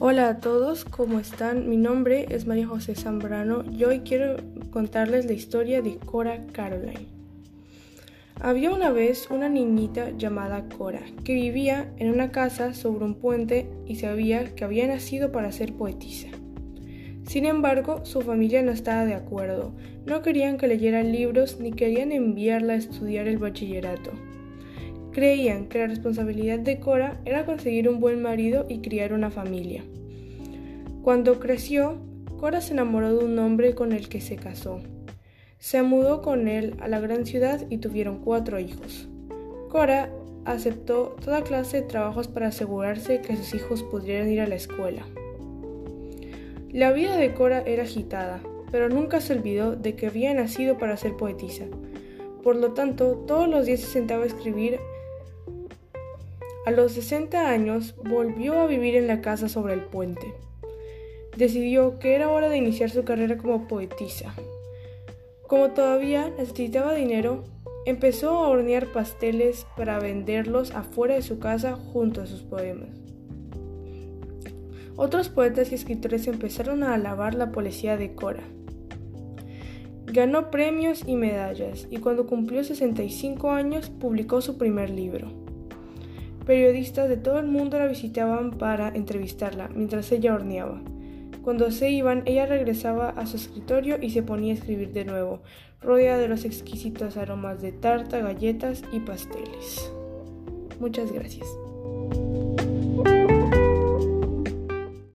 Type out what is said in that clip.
Hola a todos, ¿cómo están? Mi nombre es María José Zambrano y hoy quiero contarles la historia de Cora Caroline. Había una vez una niñita llamada Cora que vivía en una casa sobre un puente y sabía que había nacido para ser poetisa. Sin embargo, su familia no estaba de acuerdo, no querían que leyera libros ni querían enviarla a estudiar el bachillerato. Creían que la responsabilidad de Cora era conseguir un buen marido y criar una familia. Cuando creció, Cora se enamoró de un hombre con el que se casó. Se mudó con él a la gran ciudad y tuvieron cuatro hijos. Cora aceptó toda clase de trabajos para asegurarse que sus hijos pudieran ir a la escuela. La vida de Cora era agitada, pero nunca se olvidó de que había nacido para ser poetisa. Por lo tanto, todos los días se sentaba a escribir. A los 60 años volvió a vivir en la casa sobre el puente. Decidió que era hora de iniciar su carrera como poetisa. Como todavía necesitaba dinero, empezó a hornear pasteles para venderlos afuera de su casa junto a sus poemas. Otros poetas y escritores empezaron a alabar la poesía de Cora. Ganó premios y medallas y cuando cumplió 65 años publicó su primer libro. Periodistas de todo el mundo la visitaban para entrevistarla mientras ella horneaba. Cuando se iban, ella regresaba a su escritorio y se ponía a escribir de nuevo, rodeada de los exquisitos aromas de tarta, galletas y pasteles. Muchas gracias.